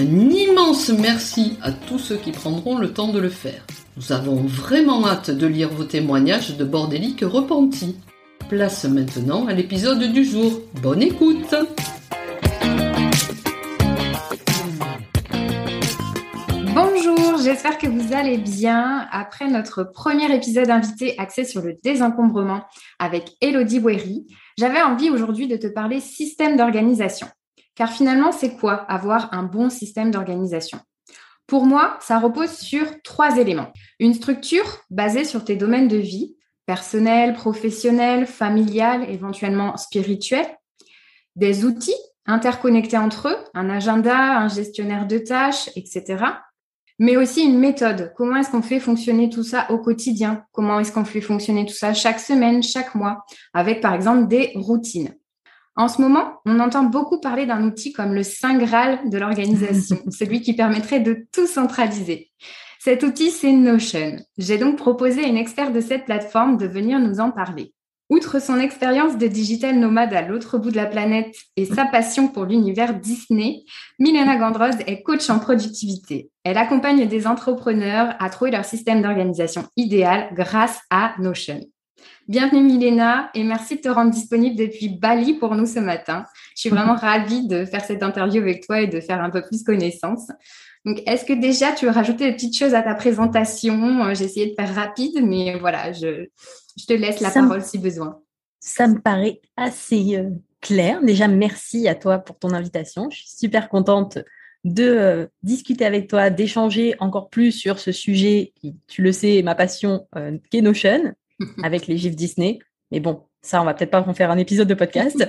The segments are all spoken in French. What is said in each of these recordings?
Un immense merci à tous ceux qui prendront le temps de le faire. Nous avons vraiment hâte de lire vos témoignages de bordéliques repentis. Place maintenant à l'épisode du jour. Bonne écoute Bonjour, j'espère que vous allez bien. Après notre premier épisode invité axé sur le désencombrement avec Elodie Wery, j'avais envie aujourd'hui de te parler système d'organisation. Car finalement, c'est quoi avoir un bon système d'organisation? Pour moi, ça repose sur trois éléments. Une structure basée sur tes domaines de vie, personnel, professionnel, familial, éventuellement spirituel. Des outils interconnectés entre eux, un agenda, un gestionnaire de tâches, etc mais aussi une méthode. Comment est-ce qu'on fait fonctionner tout ça au quotidien? Comment est-ce qu'on fait fonctionner tout ça chaque semaine, chaque mois, avec par exemple des routines En ce moment, on entend beaucoup parler d'un outil comme le Saint Graal de l'organisation, celui qui permettrait de tout centraliser. Cet outil, c'est Notion. J'ai donc proposé à une experte de cette plateforme de venir nous en parler. Outre son expérience de digital nomade à l'autre bout de la planète et sa passion pour l'univers Disney, Milena Gandroz est coach en productivité. Elle accompagne des entrepreneurs à trouver leur système d'organisation idéal grâce à Notion. Bienvenue Milena et merci de te rendre disponible depuis Bali pour nous ce matin. Je suis vraiment ravie de faire cette interview avec toi et de faire un peu plus connaissance. Donc, est-ce que déjà tu veux rajouter des petites choses à ta présentation? J'ai essayé de faire rapide, mais voilà, je, je te laisse la parole si besoin. Ça me paraît assez euh, clair. Déjà, merci à toi pour ton invitation. Je suis super contente de euh, discuter avec toi, d'échanger encore plus sur ce sujet qui, tu le sais, est ma passion, euh, Notion, avec les gifs Disney. Mais bon, ça, on va peut-être pas en faire un épisode de podcast.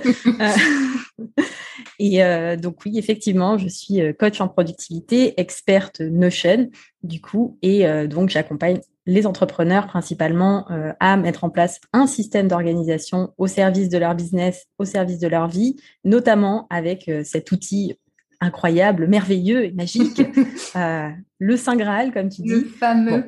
et donc oui, effectivement, je suis coach en productivité, experte Notion, du coup, et donc j'accompagne les entrepreneurs principalement euh, à mettre en place un système d'organisation au service de leur business, au service de leur vie, notamment avec euh, cet outil incroyable, merveilleux et magique, euh, le Saint Graal, comme tu dis. Le fameux.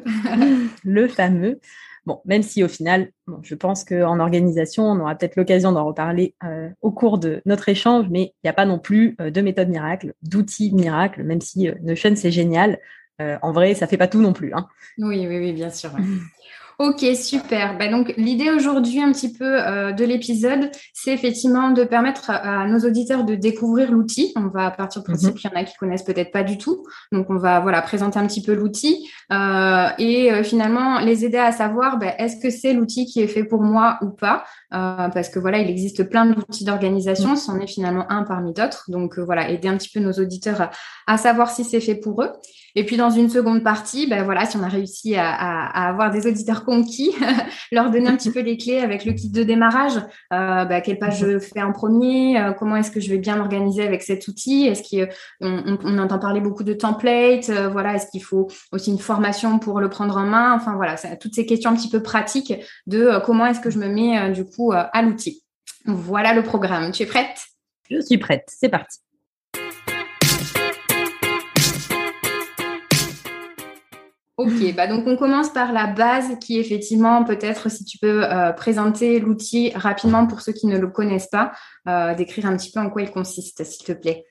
le fameux. Bon, même si au final, je pense qu'en organisation, on aura peut-être l'occasion d'en reparler au cours de notre échange, mais il n'y a pas non plus de méthode miracle, d'outils miracle, même si Notion, c'est génial. Euh, en vrai, ça fait pas tout non plus. Hein. Oui, oui, oui, bien sûr. Ok, super. Bah, donc l'idée aujourd'hui un petit peu euh, de l'épisode, c'est effectivement de permettre à, nos auditeurs de découvrir l'outil. On va partir du principe mhm. qu'il y en a qui connaissent peut-être pas du tout. Donc on va voilà présenter un petit peu l'outil euh, et finalement les aider à savoir bah, est-ce que c'est l'outil qui est fait pour moi ou pas? parce que voilà, il existe plein d'outils d'organisation, mhm. c'en est finalement un parmi d'autres. Donc voilà, aider un petit peu nos auditeurs à savoir si c'est fait pour eux. Et puis dans une seconde partie, ben voilà, si on a réussi à, à, avoir des auditeurs conquis, leur donner un petit peu les clés avec le kit de démarrage. Euh, ben, quelle page je fais en premier euh, Comment est-ce que je vais bien m'organiser avec cet outil Est-ce qu'on on, on, entend parler beaucoup de templates euh, Voilà, est-ce qu'il faut aussi une formation pour le prendre en main Enfin voilà, toutes ces questions un petit peu pratiques de euh, comment est-ce que je me mets du coup à l'outil. Voilà le programme. Tu es prête? Je suis prête. C'est parti. Ok, bah donc on commence par la base qui effectivement peut-être si tu peux euh, présenter l'outil rapidement pour ceux qui ne le connaissent pas, euh, décrire un petit peu en quoi il consiste, s'il te plaît.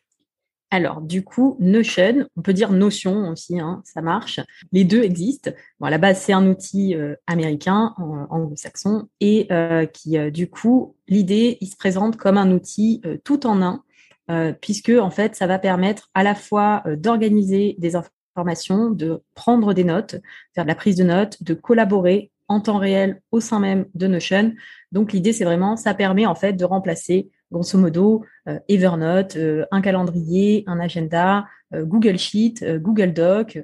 Alors, du coup, Notion, on peut dire Notion aussi, hein, ça marche. Les deux existent. Bon, la base, c'est un outil euh, américain, anglo-saxon, et qui, du coup, l'idée, il se présente comme un outil tout en un, puisque, en fait, ça va permettre à la fois d'organiser des informations formation, de prendre des notes, faire de la prise de notes, de collaborer en temps réel au sein même de Notion. Donc l'idée, c'est vraiment, ça permet en fait de remplacer grosso modo, Evernote, un calendrier, un agenda, Google Sheet, Google Doc,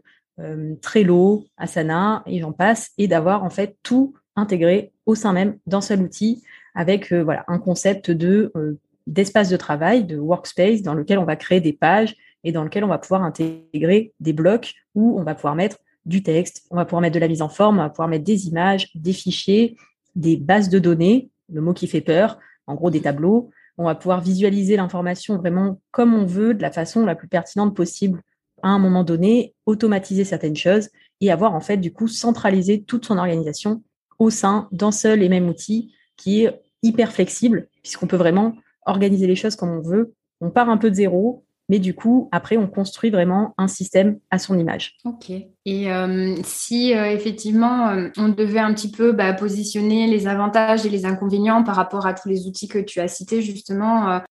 Trello, Asana, et j'en passe, et d'avoir en fait tout intégré au sein même d'un seul outil avec un concept de d'espace de travail, de workspace, dans lequel on va créer des pages et dans lequel on va pouvoir intégrer des blocs où on va pouvoir mettre du texte, on va pouvoir mettre de la mise en forme, on va pouvoir mettre des images, des fichiers, des bases de données, le mot qui fait peur, en gros des tableaux. On va pouvoir visualiser l'information vraiment comme on veut, de la façon la plus pertinente possible à un moment donné, automatiser certaines choses et avoir en fait du coup centralisé toute son organisation au sein d'un seul et même outil qui est hyper flexible puisqu'on peut vraiment organiser les choses comme on veut. On part un peu de zéro, mais du coup, après, on construit vraiment un système à son image. Ok. Et euh, si euh, effectivement, euh, on devait un petit peu bah, positionner les avantages et les inconvénients par rapport à tous les outils que tu as cités, justement.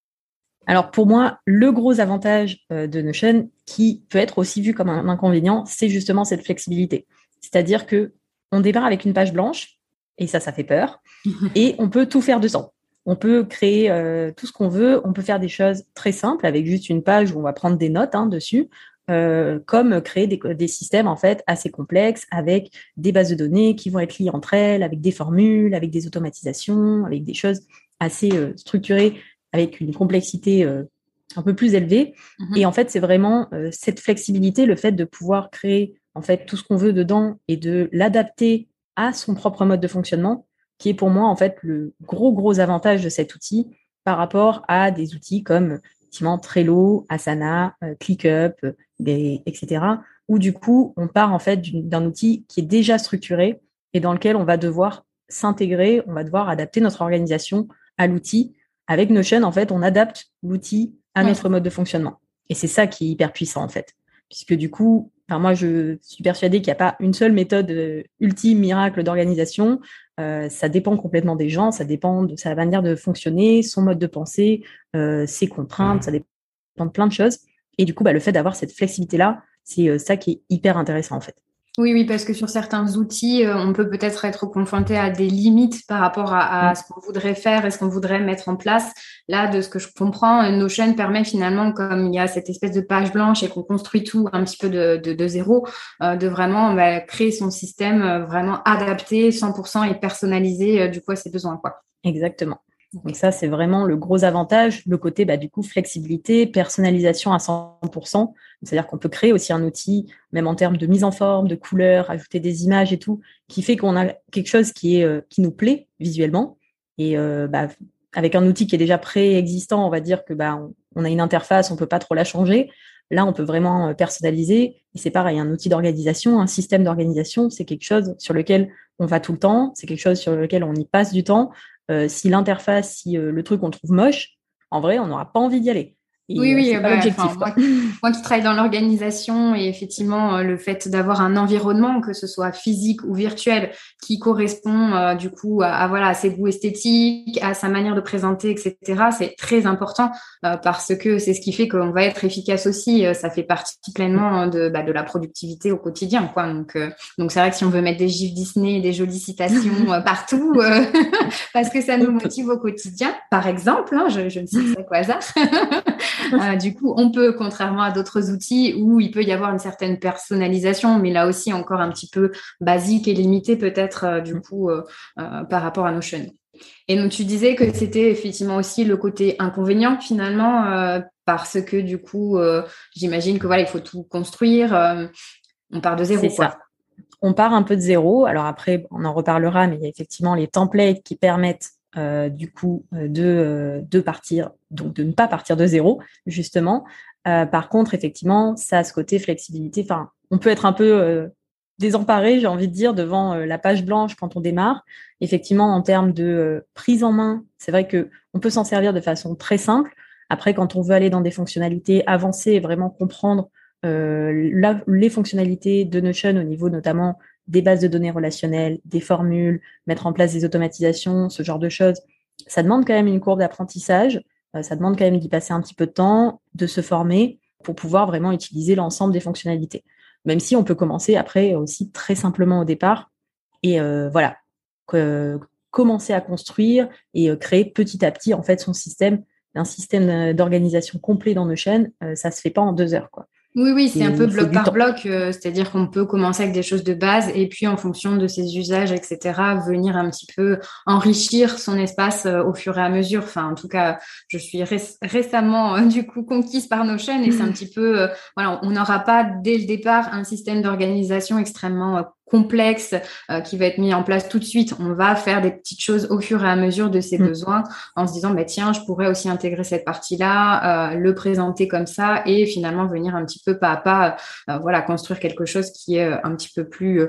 Alors, pour moi, le gros avantage de Notion, qui peut être aussi vu comme un inconvénient, c'est justement cette flexibilité. C'est-à-dire que on démarre avec une page blanche, et ça, ça fait peur, et on peut tout faire dedans. On peut créer euh, tout ce qu'on veut. On peut faire des choses très simples avec juste une page où on va prendre des notes hein, dessus, euh, comme créer des, systèmes en fait assez complexes avec des bases de données qui vont être liées entre elles, avec des formules, avec des automatisations, avec des choses assez euh, structurées, avec une complexité un peu plus élevée. Mm-hmm. Et en fait, c'est vraiment cette flexibilité, le fait de pouvoir créer en fait tout ce qu'on veut dedans et de l'adapter à son propre mode de fonctionnement qui est pour moi en fait le gros gros avantage de cet outil par rapport à des outils comme effectivement Trello, Asana, euh, ClickUp, etc. Où du coup on part en fait d'un outil qui est déjà structuré et dans lequel on va devoir s'intégrer, on va devoir adapter notre organisation à l'outil. Avec Notion, en fait, on adapte l'outil à notre mode de fonctionnement. Et c'est ça qui est hyper puissant, en fait. Puisque du coup, enfin, moi, je suis persuadée qu'il n'y a pas une seule méthode euh, ultime, miracle d'organisation. Euh, ça dépend complètement des gens, ça dépend de sa manière de fonctionner, son mode de pensée, euh, ses contraintes, ça dépend de plein de choses. Et du coup, bah, le fait d'avoir cette flexibilité-là, c'est euh, ça qui est hyper intéressant en fait. Oui, oui, parce que sur certains outils, euh, on peut peut-être être confronté à des limites par rapport à, mm. ce qu'on voudrait faire et ce qu'on voudrait mettre en place. Là, de ce que je comprends, euh, Notion permet finalement, comme il y a cette espèce de page blanche et qu'on construit tout un petit peu de, de, zéro, euh, de vraiment bah, créer son système vraiment adapté, 100% et personnalisé du coup à ses besoins. Quoi. Exactement. Donc ça, c'est vraiment le gros avantage, le côté bah, du coup flexibilité, personnalisation à 100%. C'est-à-dire qu'on peut créer aussi un outil, même en termes de mise en forme, de couleurs, ajouter des images et tout, qui fait qu'on a quelque chose qui euh, nous plaît visuellement. Et euh, bah, avec un outil qui est déjà préexistant, on va dire que bah, on, a une interface, on peut pas trop la changer. Là, on peut vraiment euh, personnaliser. Et c'est pareil, un outil d'organisation, un système d'organisation, c'est quelque chose sur lequel on va tout le temps, c'est quelque chose sur lequel on y passe du temps. Si l'interface, si le truc on trouve moche, en vrai, on n'aura pas envie d'y aller oui, oui, euh, bah, moi, qui travaille dans l'organisation et effectivement le fait d'avoir un environnement, que ce soit physique ou virtuel, qui correspond du coup à, voilà à ses goûts esthétiques, à sa manière de présenter, etc. C'est très important parce que c'est ce qui fait qu'on va être efficace aussi. ça fait partie pleinement de, bah, de la productivité au quotidien, quoi. Donc donc c'est vrai que si on veut mettre des gifs Disney, des jolies citations partout, parce que ça nous motive au quotidien, par exemple, hein, je, je ne sais pas quoi hasard. Euh, du coup, on peut, contrairement à d'autres outils où il peut y avoir une certaine personnalisation, mais là aussi encore un petit peu basique et limité peut-être euh, du mm. coup euh, par rapport à Notion. Et donc tu disais que c'était effectivement aussi le côté inconvénient finalement parce que du coup, j'imagine que voilà, il faut tout construire. on part de zéro. C'est ça. On part un peu de zéro. Alors après, on en reparlera, mais il y a effectivement les templates qui permettent euh, du coup euh, de, euh, de partir, donc de ne pas partir de zéro, justement. par contre, effectivement, ça a ce côté flexibilité. On peut être un peu désemparé, j'ai envie de dire, devant la page blanche quand on démarre. Effectivement, en termes de prise en main, c'est vrai que on peut s'en servir de façon très simple. Après, quand on veut aller dans des fonctionnalités avancées et vraiment comprendre les fonctionnalités de Notion au niveau notamment des bases de données relationnelles, des formules, mettre en place des automatisations, ce genre de choses. Ça demande quand même une courbe d'apprentissage, euh, ça demande quand même d'y passer un petit peu de temps, de se former pour pouvoir vraiment utiliser l'ensemble des fonctionnalités. Même si on peut commencer après aussi très simplement au départ et euh, voilà, commencer à construire et euh, créer petit à petit en fait son système d'un système d'organisation complet dans Notion, ça se fait pas en deux heures, quoi. Oui, oui, c'est un peu bloc par bloc, euh, c'est-à-dire qu'on peut commencer avec des choses de base et puis en fonction de ses usages, etc., venir un petit peu enrichir son espace euh, au fur et à mesure. Enfin, en tout cas, je suis récemment euh, du coup conquise par nos chaînes et c'est un petit peu, voilà, on n'aura pas dès le départ un système d'organisation extrêmement complexe euh, qui va être mis en place tout de suite. On va faire des petites choses au fur et à mesure de ses mm. besoins en se disant, bah, tiens, je pourrais aussi intégrer cette partie-là, euh, le présenter comme ça et finalement venir un petit peu pas à pas, euh, voilà, construire quelque chose qui est un petit peu plus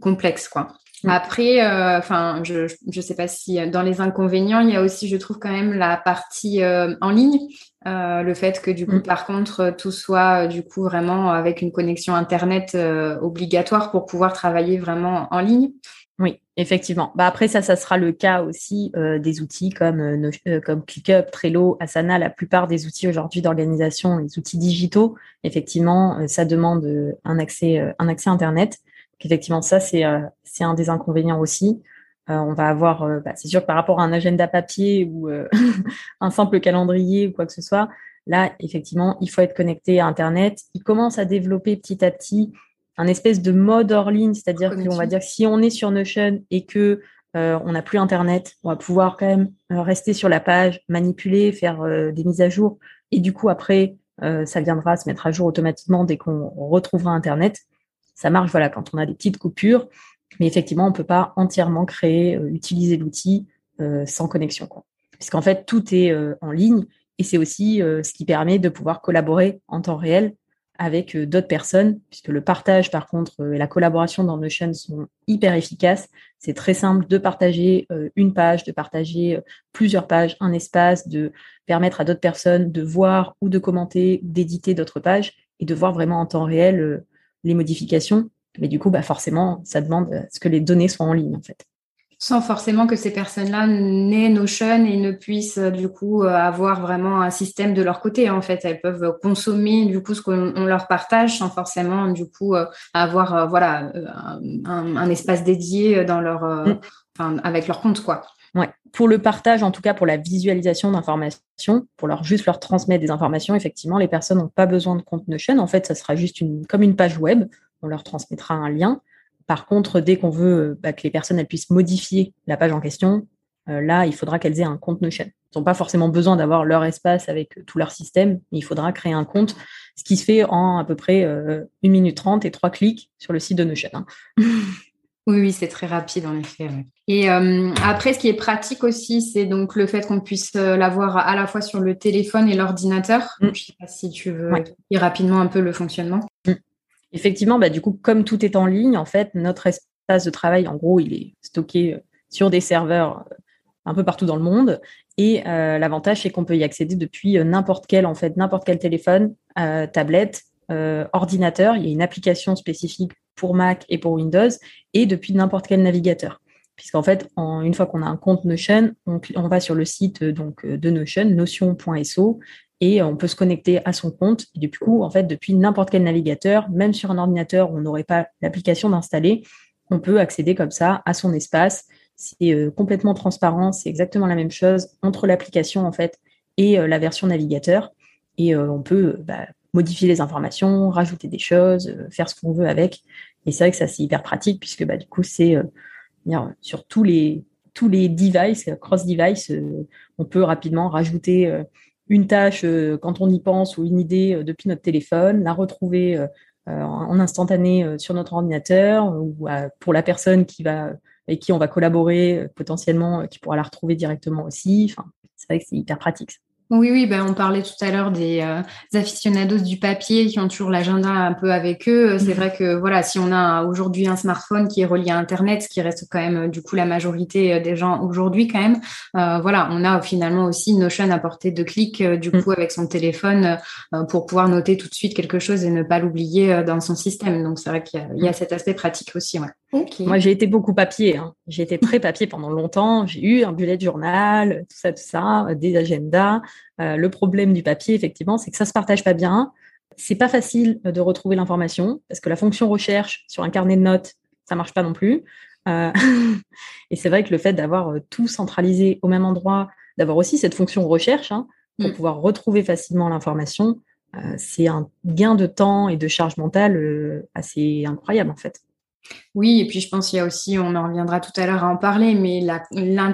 complexe, quoi. Mm. Après, enfin, je ne sais pas si dans les inconvénients, il y a aussi, je trouve quand même la partie en ligne euh, le fait que du coup, mm. par contre, tout soit euh, du coup vraiment avec une connexion internet euh, obligatoire pour pouvoir travailler vraiment en ligne. Oui, effectivement. Bah après ça, ça sera le cas aussi des outils comme comme ClickUp, Trello, Asana. La plupart des outils aujourd'hui d'organisation, les outils digitaux, effectivement, ça demande un accès un accès internet. Effectivement, ça c'est c'est un des inconvénients aussi. Euh, on va avoir, euh, bah, c'est sûr que par rapport à un agenda papier ou euh, un simple calendrier ou quoi que ce soit, là, effectivement, il faut être connecté à Internet. Il commence à développer petit à petit un espèce de mode hors ligne, c'est-à-dire qu'on va dire que si on est sur Notion et que on n'a plus Internet, on va pouvoir quand même rester sur la page, manipuler, faire des mises à jour, et du coup après, ça viendra se mettre à jour automatiquement dès qu'on retrouvera Internet. Ça marche, quand on a des petites coupures. Mais effectivement, on ne peut pas entièrement créer, euh, utiliser l'outil euh, sans connexion. Puisqu'en fait, tout est euh, en ligne et c'est aussi ce qui permet de pouvoir collaborer en temps réel avec d'autres personnes, puisque le partage, par contre, et la collaboration dans Notion sont hyper efficaces. C'est très simple de partager une page, de partager plusieurs pages, un espace, de permettre à d'autres personnes de voir ou de commenter, d'éditer d'autres pages et de voir vraiment en temps réel les modifications. Mais du coup, bah forcément, ça demande à ce que les données soient en ligne, en fait. Sans forcément que ces personnes-là n'aient Notion et ne puissent du coup avoir vraiment un système de leur côté. En fait, elles peuvent consommer du coup ce qu'on leur partage sans forcément du coup avoir euh, voilà euh, un, espace dédié dans leur, euh, mm. avec leur compte quoi. Ouais. Pour le partage, en tout cas pour la visualisation d'informations, pour leur juste leur transmettre des informations, effectivement, les personnes n'ont pas besoin de compte Notion. En fait, ça sera juste une, comme une page web on leur transmettra un lien. Par contre, dès qu'on veut bah, que les personnes puissent modifier la page en question, euh, là, il faudra qu'elles aient un compte Notion. Ils n'ont pas forcément besoin d'avoir leur espace avec tout leur système, il faudra créer un compte, ce qui se fait en à peu près euh, 1 minute 30 et 3 clics sur le site de Notion. Hein. Oui, oui, c'est très rapide en effet. Et euh, après, ce qui est pratique aussi, c'est donc le fait qu'on puisse euh, l'avoir à la fois sur le téléphone et l'ordinateur. Mm. Je ne sais pas si tu veux dire rapidement un peu le fonctionnement. Mm. Effectivement, bah, du coup, comme tout est en ligne, en fait, notre espace de travail, en gros, il est stocké euh, sur des serveurs un peu partout dans le monde. Et euh, l'avantage, c'est qu'on peut y accéder depuis n'importe quel, en fait, n'importe quel téléphone, tablette, ordinateur. Il y a une application spécifique pour Mac et pour Windows, et depuis n'importe quel navigateur. Puisqu'en fait, une fois qu'on a un compte Notion, on, va sur le site donc de Notion, notion.so, et on peut se connecter à son compte. Et du coup, en fait, depuis n'importe quel navigateur, même sur un ordinateur où on n'aurait pas l'application d'installer, on peut accéder comme ça à son espace. C'est euh, complètement transparent, c'est exactement la même chose entre l'application en fait et euh, la version navigateur. Et euh, on peut bah, modifier les informations, rajouter des choses, faire ce qu'on veut avec. Et c'est vrai que ça c'est hyper pratique puisque bah, du coup c'est sur tous les tous les devices, cross device, on peut rapidement rajouter une tâche euh, quand on y pense ou une idée euh, depuis notre téléphone, la retrouver euh, en instantané sur notre ordinateur ou pour la personne qui va avec qui on va collaborer potentiellement, qui pourra la retrouver directement aussi. Enfin, c'est vrai que c'est hyper pratique. Oui, oui, ben, on parlait tout à l'heure des euh, aficionados du papier qui ont toujours l'agenda un peu avec eux. C'est mhm. vrai que voilà, si on a aujourd'hui un smartphone qui est relié à Internet, ce qui reste quand même euh, du coup la majorité euh, des gens aujourd'hui quand même, voilà, on a finalement aussi Notion à portée de clic du mhm. coup avec son téléphone pour pouvoir noter tout de suite quelque chose et ne pas l'oublier dans son système. Donc c'est vrai qu'il y, a mhm. cet aspect pratique aussi. Ouais. Moi j'ai été beaucoup papier. Hein. J'ai été très papier pendant longtemps. J'ai eu un bullet journal, tout ça, tout ça, des agendas. Euh, le problème du papier, effectivement, c'est que ça se partage pas bien. C'est pas facile de retrouver l'information parce que la fonction recherche sur un carnet de notes, ça marche pas non plus. Euh, et c'est vrai que le fait d'avoir euh, tout centralisé au même endroit, d'avoir aussi cette fonction recherche, hein, pour mm. pouvoir retrouver facilement l'information, c'est un gain de temps et de charge mentale assez incroyable en fait. Oui, et puis je pense qu'il y a aussi, on en reviendra tout à l'heure à en parler, mais la,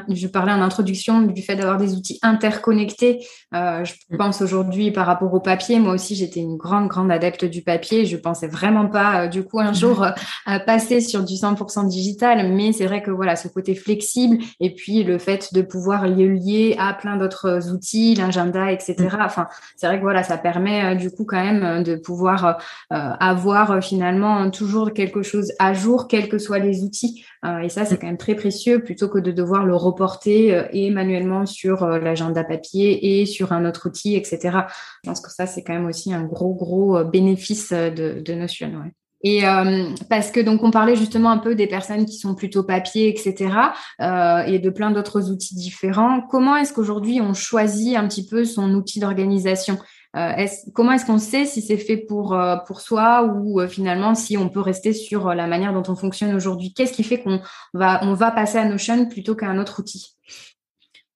je parlais en introduction du fait d'avoir des outils interconnectés. Euh, je mm. pense aujourd'hui par rapport au papier, moi aussi j'étais une grande, grande adepte du papier. Je pensais vraiment pas euh, du coup un mm. jour euh, passer sur du 100% digital, mais c'est vrai que voilà, ce côté flexible et puis le fait de pouvoir lier, lier à plein d'autres outils, l'agenda, etc. Mm. Enfin, c'est vrai que voilà, ça permet du coup quand même de pouvoir avoir finalement toujours quelque chose à jour quels que soient les outils. Euh, et ça, c'est quand même très précieux plutôt que de devoir le reporter euh, et manuellement sur euh, l'agenda papier et sur un autre outil, etc. Je pense que ça, c'est quand même aussi un gros, gros bénéfice de, de Notion. Et parce que donc on parlait justement un peu des personnes qui sont plutôt papier, etc. et de plein d'autres outils différents. Comment est-ce qu'aujourd'hui on choisit un petit peu son outil d'organisation? Euh, comment est-ce qu'on sait si c'est fait pour, euh, soi ou euh, finalement si on peut rester sur la manière dont on fonctionne aujourd'hui? Qu'est-ce qui fait qu'on va, on va passer à Notion plutôt qu'à un autre outil?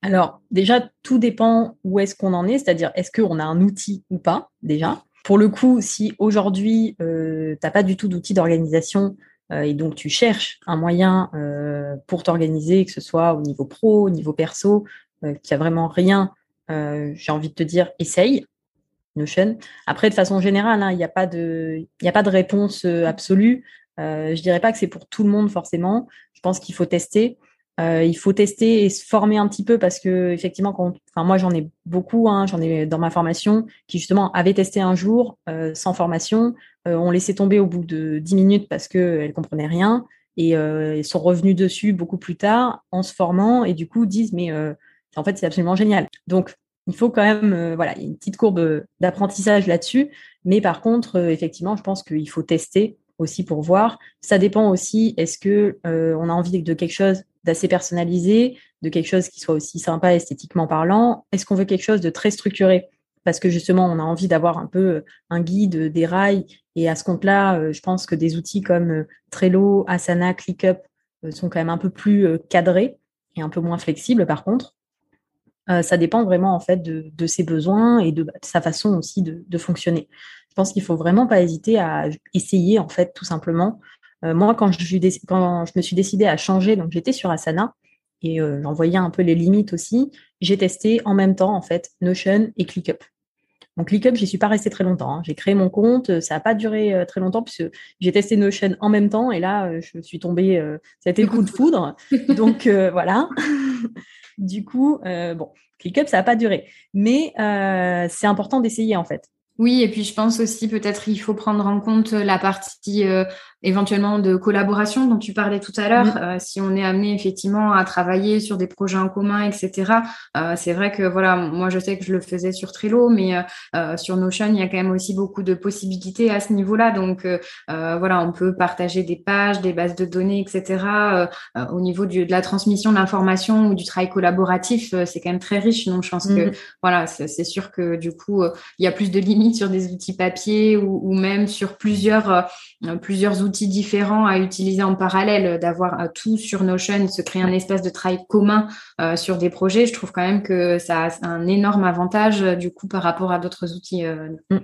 Alors, déjà, tout dépend où est-ce qu'on en est, c'est-à-dire est-ce qu'on a un outil ou pas, déjà? Pour le coup, si aujourd'hui, tu n'as pas du tout d'outil d'organisation et donc tu cherches un moyen pour t'organiser, que ce soit au niveau pro, au niveau perso, qu'il n'y a vraiment rien, j'ai envie de te dire, essaye. Notion. Après, de façon générale, hein, il n'y a, pas de, réponse euh, absolue. Euh, je dirais pas que c'est pour tout le monde forcément. Je pense qu'il faut tester. Euh, il faut tester et se former un petit peu parce que effectivement, moi j'en ai beaucoup, hein, j'en ai dans ma formation qui justement avaient testé un jour sans formation, on laissait tomber au bout de 10 minutes parce que elles comprenaient rien et sont revenus dessus beaucoup plus tard en se formant et du coup disent mais en fait c'est absolument génial. Donc il faut quand même, euh, voilà, il y a une petite courbe d'apprentissage là-dessus. Mais par contre, euh, effectivement, je pense qu'il faut tester aussi pour voir. Ça dépend aussi, est-ce que euh, on a envie de quelque chose d'assez personnalisé, de quelque chose qui soit aussi sympa esthétiquement parlant Est-ce qu'on veut quelque chose de très structuré? Parce que justement, on a envie d'avoir un peu un guide, des rails. Et à ce compte-là, je pense que des outils comme Trello, Asana, ClickUp sont quand même un peu plus cadrés et un peu moins flexibles par contre. Euh, ça dépend vraiment en fait de, ses besoins et de, sa façon aussi de, fonctionner. Je pense qu'il faut vraiment pas hésiter à essayer en fait tout simplement. Euh, moi, quand je, quand je me suis décidée à changer, donc j'étais sur Asana et euh, j'en voyais un peu les limites aussi. J'ai testé en même temps en fait Notion et ClickUp. Donc ClickUp, j'y suis pas restée très longtemps. Hein. J'ai créé mon compte, ça n'a pas duré très longtemps puisque j'ai testé Notion en même temps et là, je suis tombée, ça a été le coup de foudre. Donc voilà. Du coup, euh, bon, ClickUp, ça n'a pas duré. Mais euh, c'est important d'essayer en fait. Oui, et puis je pense aussi peut-être il faut prendre en compte la partie euh, éventuellement de collaboration dont tu parlais tout à l'heure. Euh, si on est amené effectivement à travailler sur des projets en commun, etc. Euh, c'est vrai que voilà, moi je sais que je le faisais sur Trello, mais sur Notion il y a quand même aussi beaucoup de possibilités à ce niveau-là. Donc voilà, on peut partager des pages, des bases de données, etc. au niveau de la transmission de l'information ou du travail collaboratif, c'est quand même très riche. Donc je pense que mm. voilà, c'est sûr que du coup il y a plus de limites sur des outils papier ou, même sur plusieurs, euh, plusieurs outils différents à utiliser en parallèle, d'avoir euh, tout sur Notion, se créer un espace de travail commun euh, sur des projets, je trouve quand même que ça a un énorme avantage du coup par rapport à d'autres outils. Mm.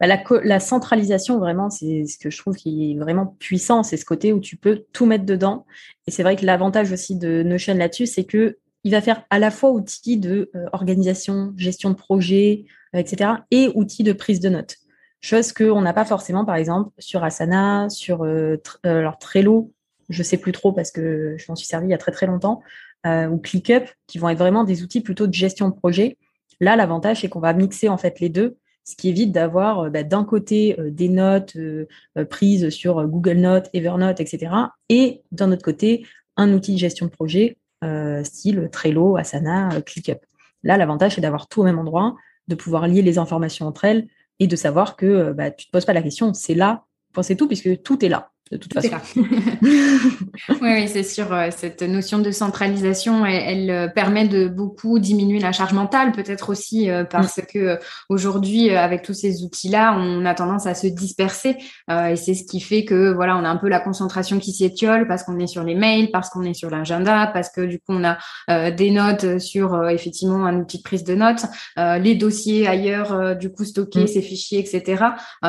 Bah, la, centralisation, vraiment, c'est ce que je trouve qui est vraiment puissant. C'est ce côté où tu peux tout mettre dedans. Et c'est vrai que l'avantage aussi de Notion là-dessus, c'est que il va faire à la fois outil de organisation, gestion de projet, etc. et outils de prise de notes. Chose qu'on n'a pas forcément, par exemple, sur Asana, sur euh, euh Trello, je sais plus trop parce que je m'en suis servi il y a très très longtemps, euh, ou ClickUp, qui vont être vraiment des outils plutôt de gestion de projet. Là, l'avantage, c'est qu'on va mixer en fait les deux, ce qui évite d'avoir euh, bah, d'un côté des notes prises sur Google Notes, Evernote, etc. Et d'un autre côté, un outil de gestion de projet style Trello, Asana, ClickUp. Là, l'avantage, c'est d'avoir tout au même endroit, de pouvoir lier les informations entre elles et de savoir que euh, bah, tu ne te poses pas la question, c'est là, c'est tout, puisque tout est là. De toute façon. oui, oui c'est sûr. Euh, cette notion de centralisation, elle, euh, permet de beaucoup diminuer la charge mentale, peut-être aussi euh, parce que aujourd'hui, avec tous ces outils-là, on a tendance à se disperser et c'est ce qui fait que voilà, on a un peu la concentration qui s'étiole parce qu'on est sur les mails, parce qu'on est sur l'agenda, parce que du coup, on a des notes sur effectivement un outil de prise de notes, les dossiers ailleurs, du coup stockés, mm. ces fichiers, etc.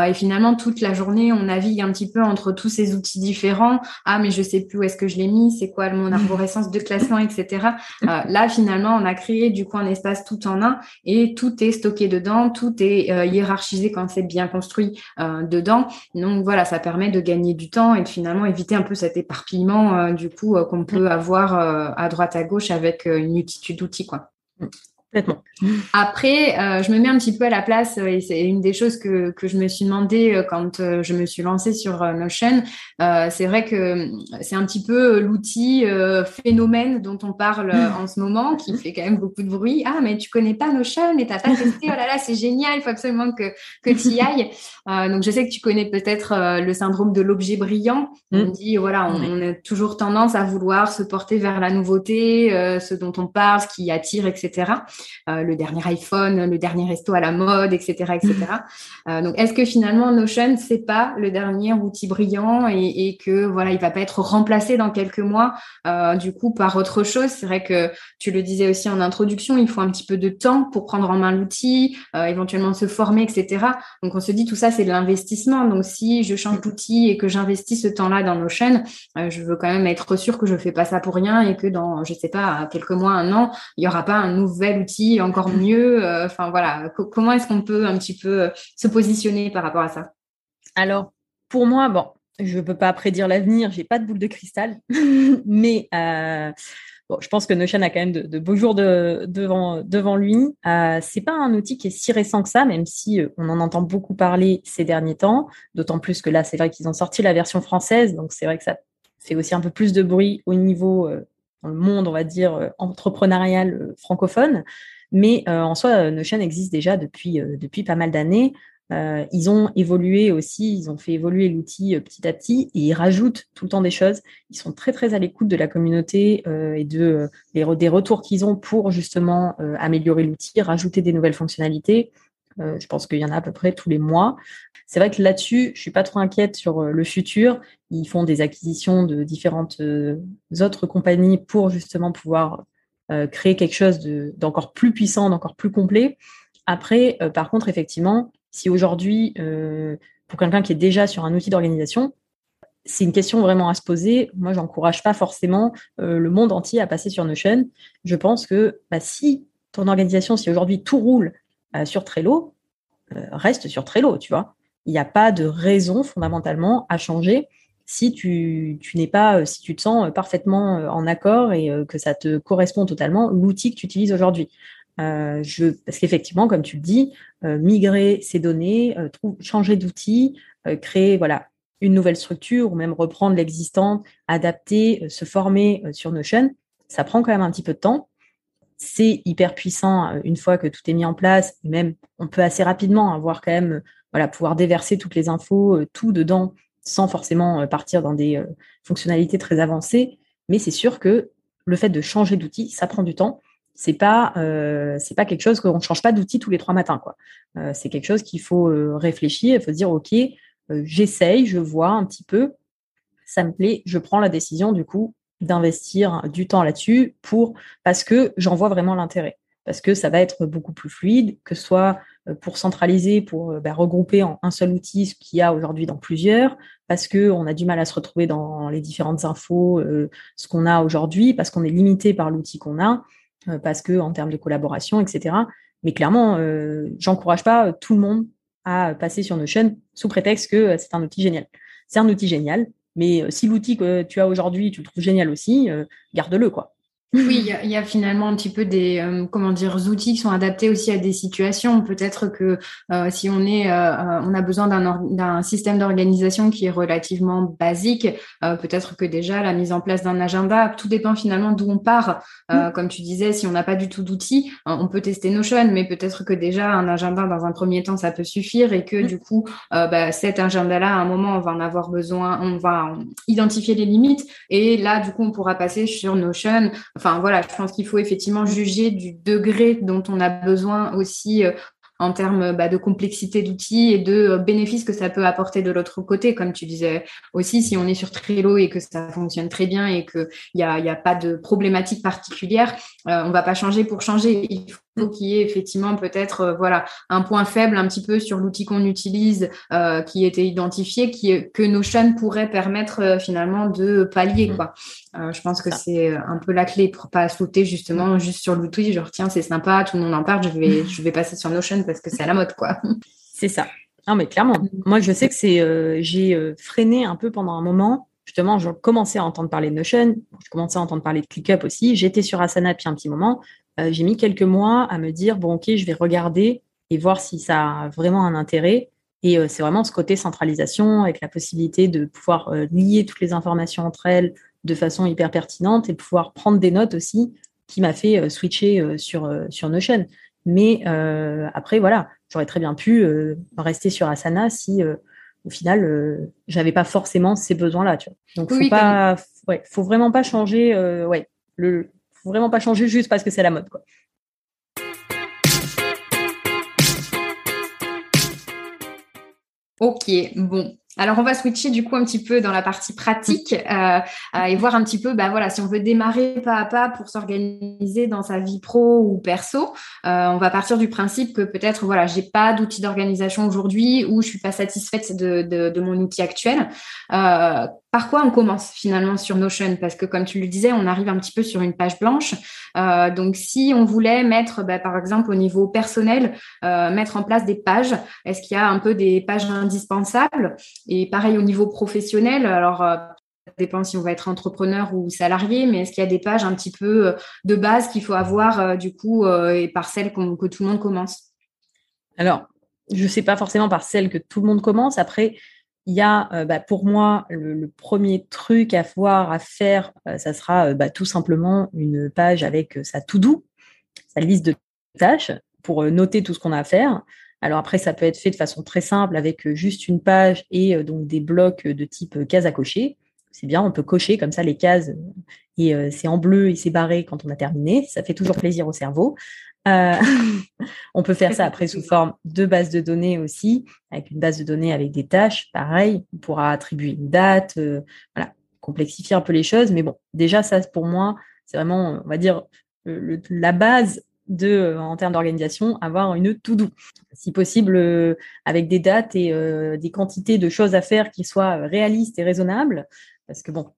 et finalement, toute la journée, on navigue un petit peu entre tous ces outils différents. Ah, mais je sais plus où est-ce que je l'ai mis, c'est quoi mon arborescence de classement, etc. Euh, là, finalement, on a créé du coup un espace tout en un et tout est stocké dedans, tout est euh, hiérarchisé quand c'est bien construit euh, dedans. Donc voilà, ça permet de gagner du temps et de finalement éviter un peu cet éparpillement du coup qu'on peut avoir à droite à gauche avec une multitude d'outils, quoi. Après, euh, je me mets un petit peu à la place, euh, et c'est une des choses que, que je me suis demandé euh, quand je me suis lancée sur Notion. c'est vrai que c'est un petit peu l'outil phénomène dont on parle en ce moment, qui fait quand même beaucoup de bruit. Ah, mais tu connais pas Notion et t'as pas testé, oh là là, c'est génial, il faut absolument que, que tu y ailles. donc, je sais que tu connais peut-être le syndrome de l'objet brillant. On mm. dit, voilà, on, on, a toujours tendance à vouloir se porter vers la nouveauté, ce dont on parle, ce qui attire, etc. Euh, le dernier iPhone, le dernier resto à la mode, etc., etc. Euh, donc, est-ce que finalement Notion c'est pas le dernier outil brillant et, et, que voilà, il va pas être remplacé dans quelques mois, euh, du coup, par autre chose? C'est vrai que tu le disais aussi en introduction, il faut un petit peu de temps pour prendre en main l'outil, éventuellement se former, etc. Donc, on se dit tout ça, c'est de l'investissement. Donc, si je change d'outil et que j'investis ce temps-là dans Notion, je veux quand même être sûr que je fais pas ça pour rien et que dans, je sais pas, quelques mois, un an, il y aura pas un nouvel outil encore mieux euh, Enfin voilà, comment est-ce qu'on peut un petit peu euh, se positionner par rapport à ça? Alors pour moi, bon, je ne peux pas prédire l'avenir, j'ai pas de boule de cristal, mais euh, bon, je pense que Notion a quand même de, beaux jours devant, devant lui. C'est pas un outil qui est si récent que ça, même si on en entend beaucoup parler ces derniers temps. D'autant plus que là, c'est vrai qu'ils ont sorti la version française, donc c'est vrai que ça fait aussi un peu plus de bruit au niveau le monde, on va dire, euh, entrepreneurial euh, francophone. Mais euh, en soi, Notion existe déjà depuis, depuis pas mal d'années. ils ont évolué aussi, ils ont fait évoluer l'outil petit à petit et ils rajoutent tout le temps des choses. Ils sont très très à l'écoute de la communauté et de des retours qu'ils ont pour justement améliorer l'outil, rajouter des nouvelles fonctionnalités. Je pense qu'il y en a à peu près tous les mois. C'est vrai que là-dessus, je suis pas trop inquiète sur euh, le futur. Ils font des acquisitions de différentes euh, autres compagnies pour justement pouvoir euh, créer quelque chose d'encore plus puissant, d'encore plus complet. Après, par contre, effectivement, si aujourd'hui, pour quelqu'un qui est déjà sur un outil d'organisation, c'est une question vraiment à se poser. Moi, j'encourage pas forcément le monde entier à passer sur Notion. Je pense que bah, si ton organisation, si aujourd'hui tout roule sur Trello, reste sur Trello, tu vois il n'y a pas de raison fondamentalement à changer si tu, n'es pas, euh, si tu te sens euh, parfaitement euh, en accord et que ça te correspond totalement, l'outil que tu utilises aujourd'hui. parce qu'effectivement, comme tu le dis, migrer ces données, changer d'outil, créer voilà une nouvelle structure ou même reprendre l'existante, adapter, se former sur Notion, ça prend quand même un petit peu de temps. C'est hyper puissant une fois que tout est mis en place. Même, on peut assez rapidement avoir quand même voilà, pouvoir déverser toutes les infos, euh, tout dedans, sans forcément euh, partir dans des euh, fonctionnalités très avancées. Mais c'est sûr que le fait de changer d'outil, ça prend du temps. C'est pas, c'est pas quelque chose qu'on ne change pas d'outil tous les trois matins, quoi. c'est quelque chose qu'il faut réfléchir. Il faut se dire, ok, j'essaye, je vois un petit peu, ça me plaît, je prends la décision du coup d'investir du temps là-dessus pour parce que j'en vois vraiment l'intérêt parce que ça va être beaucoup plus fluide, que ce soit euh, pour centraliser, pour euh, bah, regrouper en un seul outil ce qu'il y a aujourd'hui dans plusieurs, parce qu'on a du mal à se retrouver dans les différentes infos, euh, ce qu'on a aujourd'hui, parce qu'on est limité par l'outil qu'on a, parce que en termes de collaboration, etc. Mais clairement, j'encourage pas tout le monde à passer sur Notion sous prétexte que c'est un outil génial. C'est un outil génial, mais si l'outil que tu as aujourd'hui, tu le trouves génial aussi, garde-le, quoi. Oui, il y, a finalement un petit peu des euh, comment dire outils qui sont adaptés aussi à des situations. Peut-être que euh, si on est, euh, on a besoin d'un système d'organisation qui est relativement basique, peut-être que déjà la mise en place d'un agenda, tout dépend finalement d'où on part. Mm. Comme tu disais, si on n'a pas du tout d'outils, on peut tester Notion, mais peut-être que déjà un agenda dans un premier temps ça peut suffire et que mm. du coup bah, cet agenda-là, à un moment, on va en avoir besoin, on va identifier les limites et là du coup on pourra passer sur Notion. Enfin voilà, je pense qu'il faut effectivement juger du degré dont on a besoin aussi euh, en termes bah, de complexité d'outils et de euh, bénéfices que ça peut apporter de l'autre côté. Comme tu disais aussi, si on est sur Trello et que ça fonctionne très bien et qu'il n'y a, pas de problématique particulière, euh, on va pas changer pour changer. Faut qu'il y ait effectivement peut-être euh, voilà un point faible un petit peu sur l'outil qu'on utilise euh, qui était identifié, qui, que Notion pourrait permettre euh, finalement de pallier. Mmh. Quoi. je pense que c'est un peu la clé pour pas sauter justement mmh. juste sur l'outil, genre tiens c'est sympa, tout le monde en parle, je vais, je vais passer sur Notion parce que c'est à la mode. quoi. C'est ça. Non mais clairement, mmh. moi je sais que c'est j'ai freiné un peu pendant un moment justement, je commençais à entendre parler de Notion, je commençais à entendre parler de ClickUp aussi. J'étais sur Asana depuis un petit moment. Euh, j'ai mis quelques mois à me dire, bon, ok, je vais regarder et voir si ça a vraiment un intérêt. Et euh, c'est vraiment ce côté centralisation avec la possibilité de pouvoir euh, lier toutes les informations entre elles de façon hyper pertinente et pouvoir prendre des notes aussi qui m'a fait switcher sur, sur Notion. Mais après, voilà, j'aurais très bien pu rester sur Asana si au final, j'avais pas forcément ces besoins-là. Donc, faut pas, ouais, faut vraiment pas changer. ouais, le, faut vraiment pas changer juste parce que c'est la mode. Quoi. Ok, bon. Alors on va switcher du coup un petit peu dans la partie pratique euh, euh, et voir un petit peu, bah voilà, si on veut démarrer pas à pas pour s'organiser dans sa vie pro ou perso, euh, on va partir du principe que peut-être voilà, j'ai pas d'outil d'organisation aujourd'hui ou je suis pas satisfaite de, de, de mon outil actuel par quoi on commence finalement sur Notion? Parce que comme tu le disais, on arrive un petit peu sur une page blanche. Euh, donc si on voulait mettre, bah, par exemple au niveau personnel, euh, mettre en place des pages, est-ce qu'il y a un peu des pages indispensables? Et pareil au niveau professionnel, alors euh, ça dépend si on va être entrepreneur ou salarié, mais est-ce qu'il y a des pages un petit peu de base qu'il faut avoir du coup et par celles que tout le monde commence? Alors, je ne sais pas forcément par celles que tout le monde commence. Après, il y a euh, bah, pour moi le, premier truc à voir, à faire, euh, ça sera euh, bah, tout simplement une page avec sa to-do, sa liste de tâches pour noter tout ce qu'on a à faire. Alors après, ça peut être fait de façon très simple avec juste une page et donc des blocs de type case à cocher. C'est bien, on peut cocher comme ça les cases et c'est en bleu et c'est barré quand on a terminé. Ça fait toujours plaisir au cerveau. Euh, on peut faire ça après sous forme de base de données aussi, avec une base de données avec des tâches, pareil, on pourra attribuer une date, euh, voilà, complexifier un peu les choses, mais bon, déjà ça pour moi, c'est vraiment, on va dire, la base de, en termes d'organisation, avoir une to-do. Si possible, euh, avec des dates et des quantités de choses à faire qui soient réalistes et raisonnables, parce que bon,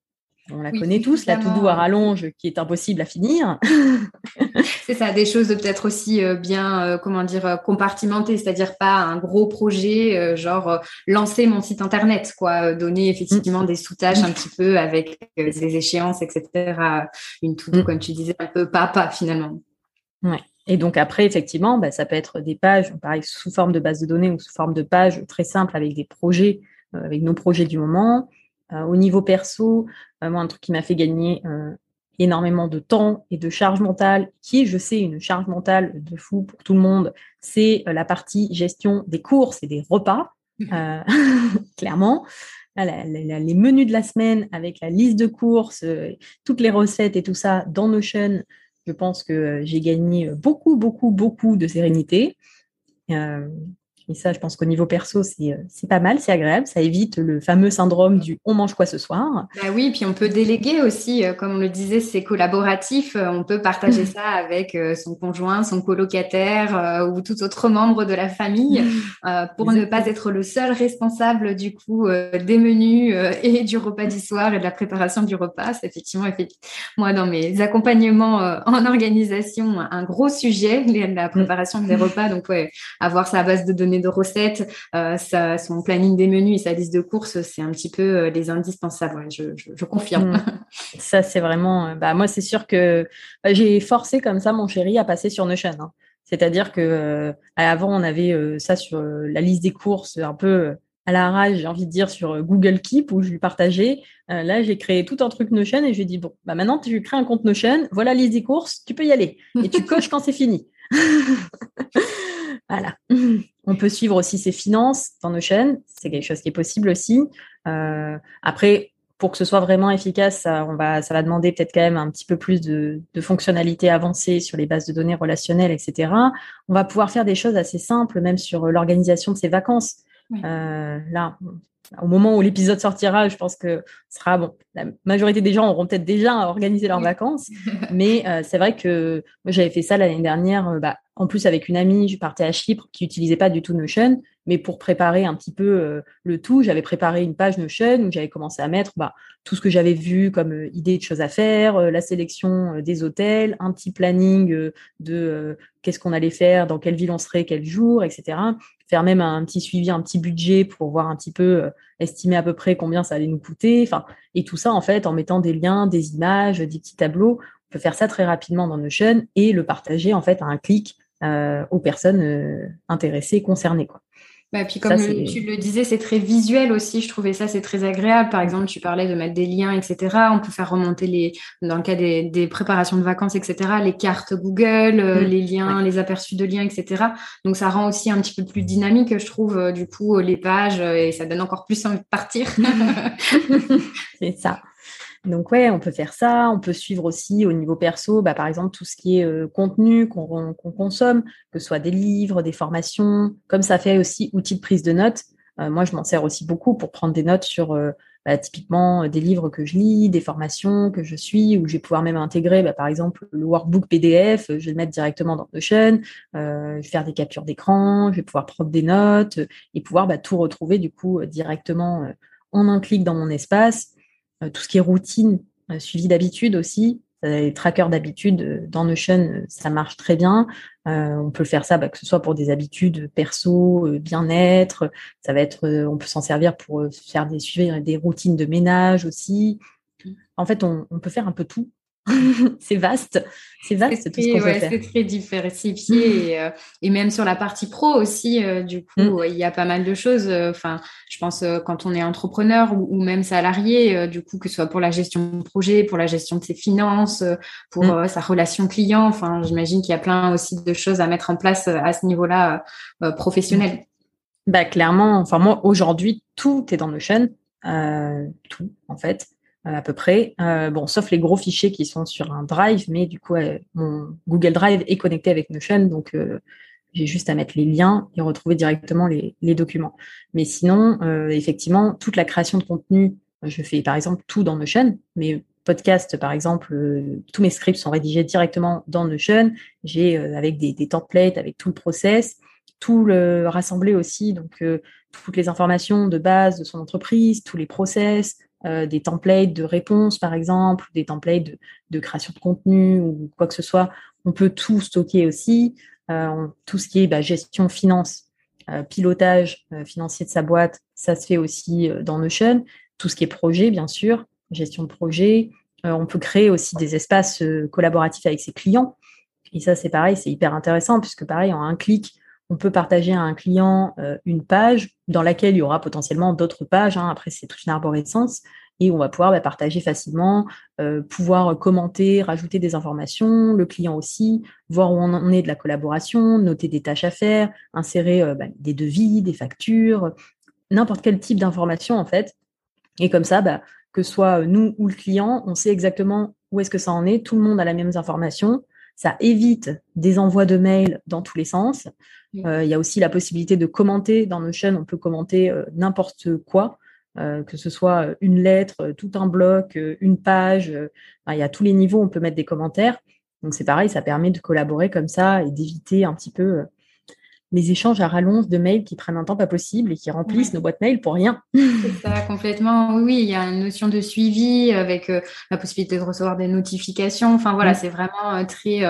on la connaît tous, la to-do à rallonge qui est impossible à finir. c'est ça, des choses peut-être aussi euh, bien, euh, comment dire, euh, compartimentées, c'est-à-dire pas un gros projet, genre lancer mon site internet, quoi, donner effectivement mm. des sous-tâches un petit peu avec des échéances, etc. Une to-do, mm. comme tu disais, un peu pas à pas finalement. Ouais. Et donc après, effectivement, bah, ça peut être des pages, pareil, sous forme de base de données ou sous forme de pages très simples avec des projets, avec nos projets du moment. Au niveau perso, vraiment un truc qui m'a fait gagner euh, énormément de temps et de charge mentale, qui est, je sais, une charge mentale de fou pour tout le monde, c'est euh, la partie gestion des courses et des repas, mmh. euh, clairement. les menus de la semaine avec la liste de courses, toutes les recettes et tout ça dans Notion, je pense que j'ai gagné beaucoup, beaucoup, beaucoup de sérénité. Et ça, je pense qu'au niveau perso, euh, c'est pas mal, c'est agréable. Ça évite le fameux syndrome du on mange quoi ce soir. Bah oui, puis on peut déléguer aussi. Euh, comme on le disait, c'est collaboratif. Euh, on peut partager ça avec son conjoint, son colocataire ou tout autre membre de la famille pour ne pas être le seul responsable du coup des menus et du repas du soir et de la préparation du repas. C'est effectivement, moi, dans mes accompagnements en organisation, un gros sujet, la préparation des repas. Donc, ouais, avoir sa base de données résumé de recettes, son planning des menus et sa liste de courses, c'est un petit peu les indispensables. je, confirme. Mm. Ça, c'est vraiment. Bah, moi, c'est sûr que bah, j'ai forcé comme ça mon chéri à passer sur Notion. Hein. C'est-à-dire que avant, on avait ça sur la liste des courses un peu à la rage, j'ai envie de dire, sur Google Keep où je lui partageais. là, j'ai créé tout un truc Notion et je lui ai dit, bon, bah maintenant, tu crées un compte Notion, voilà la liste des courses, tu peux y aller. Et tu coches quand c'est fini. voilà. On peut suivre aussi ses finances dans Notion. C'est quelque chose qui est possible aussi. Euh, après, pour que ce soit vraiment efficace, ça, on va, ça va demander peut-être quand même un petit peu plus de, de fonctionnalités avancées sur les bases de données relationnelles, etc. On va pouvoir faire des choses assez simples, même sur l'organisation de ses vacances. Euh, là, au moment où l'épisode sortira, je pense que sera bon. La majorité des gens auront peut-être déjà organisé leurs vacances, mais euh, c'est vrai que moi j'avais fait ça l'année dernière. Euh, bah, en plus avec une amie, je partais à Chypre qui utilisait pas du tout Notion, mais pour préparer un petit peu euh, le tout, j'avais préparé une page Notion où j'avais commencé à mettre bah, tout ce que j'avais vu comme euh, idée de choses à faire, euh, la sélection des hôtels, un petit planning de qu'est-ce qu'on allait faire, dans quelle ville on serait, quel jour, etc. Faire même un petit suivi, un petit budget pour voir un petit peu, estimer à peu près combien ça allait nous coûter. Enfin, et tout ça en fait en mettant des liens, des images, des petits tableaux. On peut faire ça très rapidement dans Notion et le partager en fait à un clic aux personnes intéressées, concernées. Quoi. Bah, puis comme tu le disais, c'est très visuel aussi. Je trouvais ça, c'est très agréable. Par exemple, tu parlais de mettre des liens, etc. On peut faire remonter les, dans le cas des, préparations de vacances, etc., les cartes Google, euh, mm. les liens, les aperçus de liens, etc. Donc, ça rend aussi un petit peu plus dynamique, je trouve, euh, du coup, les pages et ça donne encore plus envie de partir. c'est ça. Donc ouais, on peut faire ça. On peut suivre aussi au niveau perso, bah, par exemple tout ce qui est euh, contenu qu'on consomme, que ce soit des livres, des formations, comme ça fait aussi outil de prise de notes. Euh, moi, je m'en sers aussi beaucoup pour prendre des notes sur euh, bah, typiquement des livres que je lis, des formations que je suis, où je vais pouvoir même intégrer, bah, par exemple, le workbook PDF, je vais le mettre directement dans Notion, je vais faire des captures d'écran, je vais pouvoir prendre des notes et pouvoir bah, tout retrouver du coup directement en un clic dans mon espace euh, tout ce qui est routine, euh, suivi d'habitude aussi. Euh, les trackers d'habitude dans Notion, ça marche très bien. on peut faire ça, bah, que ce soit pour des habitudes perso, bien-être. Ça va être, on peut s'en servir pour faire des suivis, des routines de ménage aussi. En fait, on peut faire un peu tout c'est vaste, c'est vaste tout ce qu'on ouais, C'est très diversifié euh, et, même sur la partie pro aussi, euh, du coup, mm. il y a pas mal de choses. Euh, enfin, je pense quand on est entrepreneur ou, même salarié, du coup, que ce soit pour la gestion de projet, pour la gestion de ses finances, pour mm. sa relation client. Enfin, j'imagine qu'il y a plein aussi de choses à mettre en place à ce niveau-là professionnel. Bah clairement. Enfin moi aujourd'hui, tout est dans Notion, tout en fait à peu près. Euh, bon, sauf les gros fichiers qui sont sur un Drive, mais du coup, mon Google Drive est connecté avec Notion, donc euh, j'ai juste à mettre les liens et retrouver directement les, documents. Mais sinon, euh, effectivement, toute la création de contenu, je fais par exemple tout dans Notion, mes podcasts, par exemple, tous mes scripts sont rédigés directement dans Notion. J'ai avec des, des, templates, avec tout le process, tout le rassemblé aussi, donc toutes les informations de base de son entreprise, tous les process, euh, des templates de réponses, par exemple, des templates de, création de contenu ou quoi que ce soit. On peut tout stocker aussi. Euh, tout ce qui est bah, gestion finance, euh, pilotage financier de sa boîte, ça se fait aussi dans Notion. Tout ce qui est projet, bien sûr, gestion de projet. on peut créer aussi des espaces collaboratifs avec ses clients. Et ça, c'est pareil, c'est hyper intéressant puisque pareil, en un clic, on peut partager à un client euh, une page dans laquelle il y aura potentiellement d'autres pages. Hein. Après, c'est toute une arborescence. Et on va pouvoir bah, partager facilement, euh, pouvoir commenter, rajouter des informations, le client aussi, voir où on en est de la collaboration, noter des tâches à faire, insérer euh, bah, des devis, des factures, n'importe quel type d'information en fait. Et comme ça, bah, que ce soit nous ou le client, on sait exactement où est-ce que ça en est, tout le monde a la même information, ça évite des envois de mails dans tous les sens. Euh, il y a aussi la possibilité de commenter dans Notion. On peut commenter euh, n'importe quoi, euh, que ce soit une lettre, tout un bloc, une page. il y a tous les niveaux. On peut mettre des commentaires. Donc c'est pareil, ça permet de collaborer comme ça et d'éviter un petit peu les échanges à rallonge de mails qui prennent un temps pas possible et qui remplissent nos boîtes mails pour rien. C'est ça, complètement. Oui, il y a une notion de suivi avec euh, la possibilité de recevoir des notifications. Enfin voilà, c'est vraiment euh, très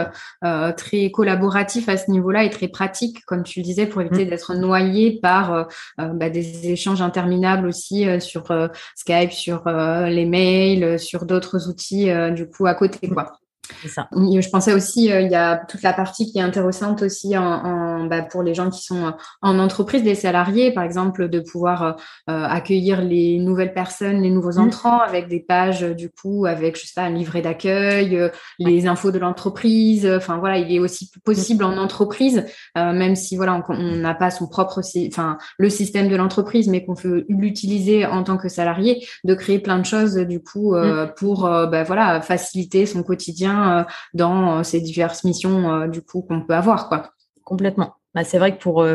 euh, très collaboratif à ce niveau-là et très pratique, comme tu le disais, pour éviter mm. d'être noyé par bah, des échanges interminables aussi sur Skype, sur les mails, sur d'autres outils du coup à côté quoi. Ça. Je pensais aussi, euh, il y a toute la partie qui est intéressante aussi en, bah, pour les gens qui sont en entreprise, les salariés, par exemple, de pouvoir euh, euh, accueillir les nouvelles personnes, les nouveaux mmh. entrants avec des pages, du coup, avec, je sais pas, un livret d'accueil, les infos de l'entreprise. Enfin, voilà, il est aussi possible en entreprise, même si, voilà, on n'a pas son propre, enfin, le système de l'entreprise, mais qu'on veut l'utiliser en tant que salarié, de créer plein de choses, du coup, mmh. pour, bah, voilà, faciliter son quotidien euh, dans euh, ces diverses missions euh, du coup qu'on peut avoir quoi. Complètement. Bah, c'est vrai que pour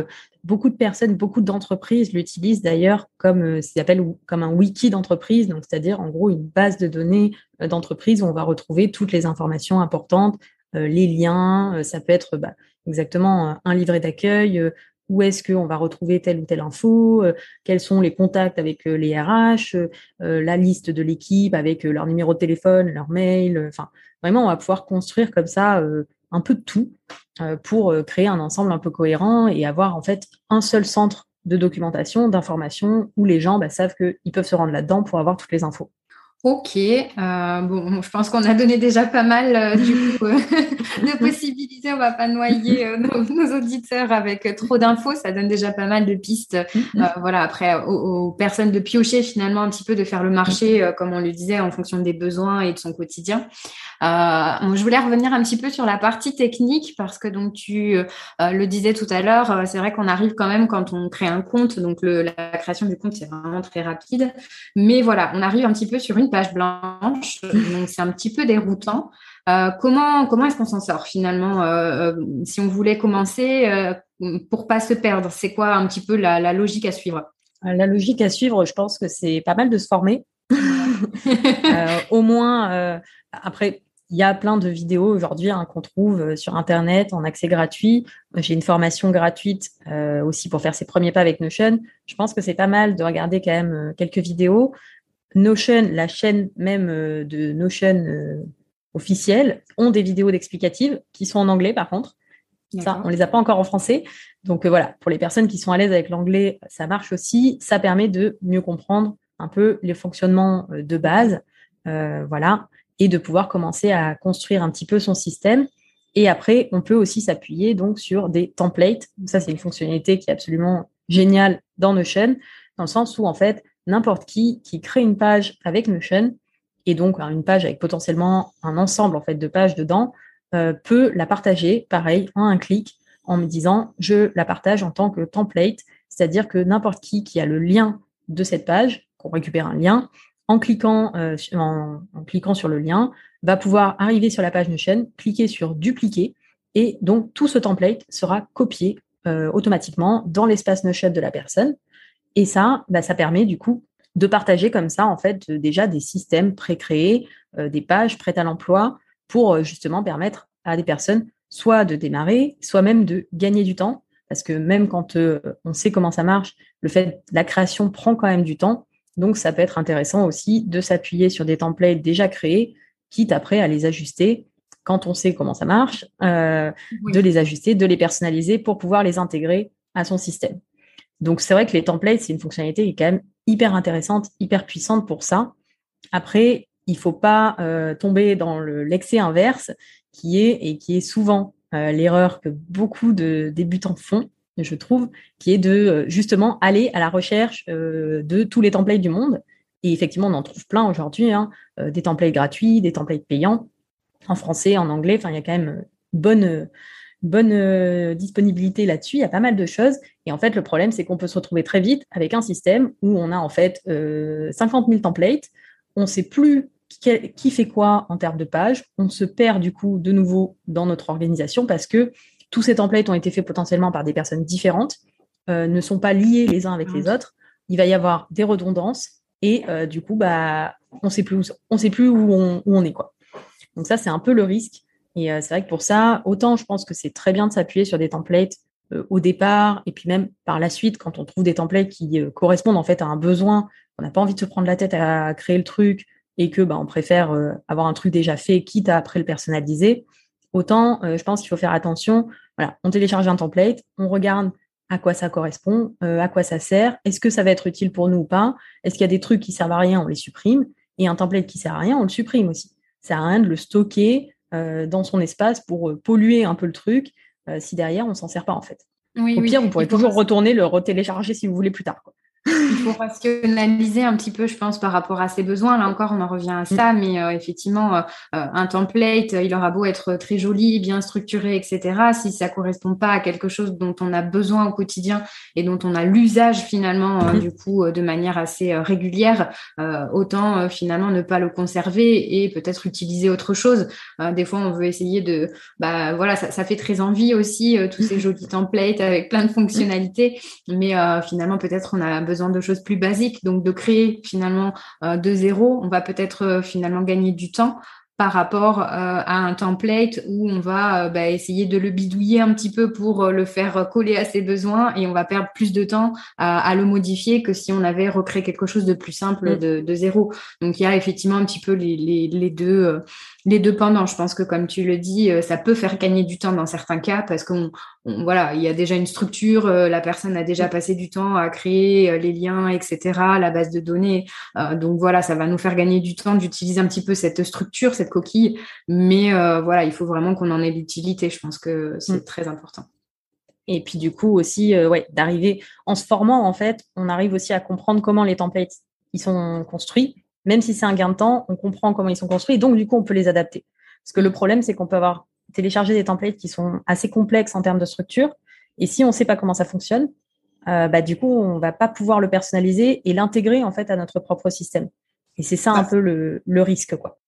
beaucoup de personnes, beaucoup d'entreprises l'utilisent d'ailleurs comme ce appelle comme un wiki d'entreprise, donc c'est-à-dire en gros une base de données d'entreprise où on va retrouver toutes les informations importantes, les liens, ça peut être bah, exactement un livret d'accueil, où est-ce qu'on va retrouver telle ou telle info, quels sont les contacts avec les RH, la liste de l'équipe avec leur numéro de téléphone, leur mail, enfin Vraiment, on va pouvoir construire comme ça euh, un peu de tout euh, pour euh, créer un ensemble un peu cohérent et avoir en fait un seul centre de documentation, d'information où les gens bah, savent qu'ils peuvent se rendre là-dedans pour avoir toutes les infos. Ok, euh, bon, je pense qu'on a donné déjà pas mal euh, du coup euh, de possibilités. On va pas noyer nos, auditeurs avec trop d'infos. Ça donne déjà pas mal de pistes. Mm-hmm. voilà, après aux, personnes de piocher finalement un petit peu de faire le marché, comme on le disait, en fonction des besoins et de son quotidien. je voulais revenir un petit peu sur la partie technique parce que donc tu le disais tout à l'heure, c'est vrai qu'on arrive quand même quand on crée un compte, donc le, la création du compte c'est vraiment très rapide. Mais voilà, on arrive un petit peu sur une page blanche, donc c'est un petit peu déroutant. Euh, comment comment est-ce qu'on s'en sort finalement euh, euh, Si on voulait commencer pour pas se perdre, c'est quoi un petit peu la, logique à suivre? La logique à suivre, je pense que c'est pas mal de se former. au moins, après, il y a plein de vidéos aujourd'hui hein, qu'on trouve sur Internet en accès gratuit. J'ai une formation gratuite aussi pour faire ses premiers pas avec Notion. Je pense que c'est pas mal de regarder quand même quelques vidéos. Notion, la chaîne même euh, de Notion euh, officielle, ont des vidéos d'explicatives qui sont en anglais par contre. Ça, on les a pas encore en français. Donc euh, voilà, pour les personnes qui sont à l'aise avec l'anglais, ça marche aussi. Ça permet de mieux comprendre un peu les fonctionnements de base, voilà, et de pouvoir commencer à construire un petit peu son système. Et après, on peut aussi s'appuyer donc sur des templates. Ça, c'est une fonctionnalité qui est absolument géniale dans Notion, dans le sens où en fait, n'importe qui qui crée une page avec Notion et donc une page avec potentiellement un ensemble en fait de pages dedans euh, peut la partager pareil en un clic en me disant je la partage en tant que template, c'est-à-dire que n'importe qui qui a le lien de cette page, qu'on récupère un lien, en cliquant, euh, sur le lien, va pouvoir arriver sur la page Notion, cliquer sur dupliquer et donc tout ce template sera copié euh, automatiquement dans l'espace Notion de la personne. Et ça, bah, ça permet du coup de partager comme ça, en fait, euh, déjà des systèmes pré-créés, euh, des pages prêtes à l'emploi pour euh, justement permettre à des personnes soit de démarrer, soit même de gagner du temps. Parce que même quand on sait comment ça marche, le fait la création prend quand même du temps. Donc, ça peut être intéressant aussi de s'appuyer sur des templates déjà créés, quitte après à les ajuster quand on sait comment ça marche, de les ajuster, de les personnaliser pour pouvoir les intégrer à son système. Donc, c'est vrai que les templates, c'est une fonctionnalité qui est quand même hyper intéressante, hyper puissante pour ça. Après, il faut pas euh, tomber dans l'excès inverse qui est et qui est souvent euh, l'erreur que beaucoup de débutants font, je trouve, qui est de euh, justement aller à la recherche de tous les templates du monde. Et effectivement, on en trouve plein aujourd'hui, hein, des templates gratuits, des templates payants, en français, en anglais. Enfin, il y a quand même bonne bonne euh, disponibilité là-dessus. Il y a pas mal de choses. Et en fait, le problème, c'est qu'on peut se retrouver très vite avec un système où on a en fait 50 euh, 000 templates. On ne sait plus qui fait quoi en termes de pages. On se perd du coup de nouveau dans notre organisation parce que tous ces templates ont été faits potentiellement par des personnes différentes, euh, ne sont pas liés les uns avec les autres. Il va y avoir des redondances et du coup, bah, on ne sait plus où, on sait plus où on, où on est quoi. Donc ça, c'est un peu le risque et euh, c'est vrai que pour ça, autant je pense que c'est très bien de s'appuyer sur des templates au départ et puis même par la suite quand on trouve des templates qui correspondent en fait à un besoin, on n'a pas envie de se prendre la tête à créer le truc et que bah, on préfère avoir un truc déjà fait quitte à après le personnaliser. Autant, je pense qu'il faut faire attention. Voilà, on télécharge un template, on regarde à quoi ça correspond, à quoi ça sert, est-ce que ça va être utile pour nous ou pas, est-ce qu'il y a des trucs qui servent à rien, on les supprime, et un template qui sert à rien, on le supprime aussi. Ça sert à rien de le stocker euh, dans son espace pour euh, polluer un peu le truc euh, si derrière on s'en sert pas en fait. Au pire, vous pourrez toujours retourner le retélécharger si vous voulez plus tard. Quoi. Il faut rationaliser un petit peu, je pense, par rapport à ses besoins. Là encore, on en revient à ça, mais euh, effectivement, euh, euh, un template, il aura beau être très joli, bien structuré, etc. Si ça correspond pas à quelque chose dont on a besoin au quotidien et dont on a l'usage finalement, mm. du coup, de manière assez régulière, autant finalement ne pas le conserver et peut-être utiliser autre chose. des fois, on veut essayer de, bah voilà, ça, ça fait très envie aussi tous ces jolis templates avec plein de fonctionnalités, mais finalement peut-être on a besoin de choses plus basiques. Donc, de créer finalement euh, de zéro, on va peut-être euh, finalement gagner du temps par rapport euh, à un template où on va bah, essayer de le bidouiller un petit peu pour le faire coller à ses besoins et on va perdre plus de temps à, le modifier que si on avait recréé quelque chose de plus simple mm. de, zéro. Donc il y a effectivement un petit peu les, les deux les deux pendant. Je pense que comme tu le dis, euh, ça peut faire gagner du temps dans certains cas parce qu'on voilà, il y a déjà une structure, euh, la personne a déjà passé du temps à créer euh, les liens, etc., la base de données. donc voilà, ça va nous faire gagner du temps d'utiliser un petit peu cette structure, cette coquille. Mais voilà, il faut vraiment qu'on en ait l'utilité. Je pense que c'est mm. très important. Et puis du coup aussi, ouais, d'arriver en se formant en fait, on arrive aussi à comprendre comment les templates ils sont construits même si c'est un gain de temps, on comprend comment ils sont construits et donc du coup on peut les adapter. Parce que le problème c'est qu'on peut avoir téléchargé des templates qui sont assez complexes en termes de structure et si on ne sait pas comment ça fonctionne, euh, bah, du coup on va pas pouvoir le personnaliser et l'intégrer en fait à notre propre système. Et c'est ça un peu le, le risque quoi.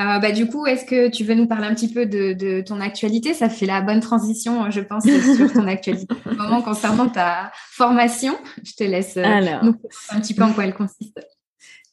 Euh, bah, du coup, est-ce que tu veux nous parler un petit peu de, ton actualité? Ça fait la bonne transition, je pense, sur ton actualité. Moment concernant ta formation, je te laisse euh, nous un petit peu en quoi elle consiste.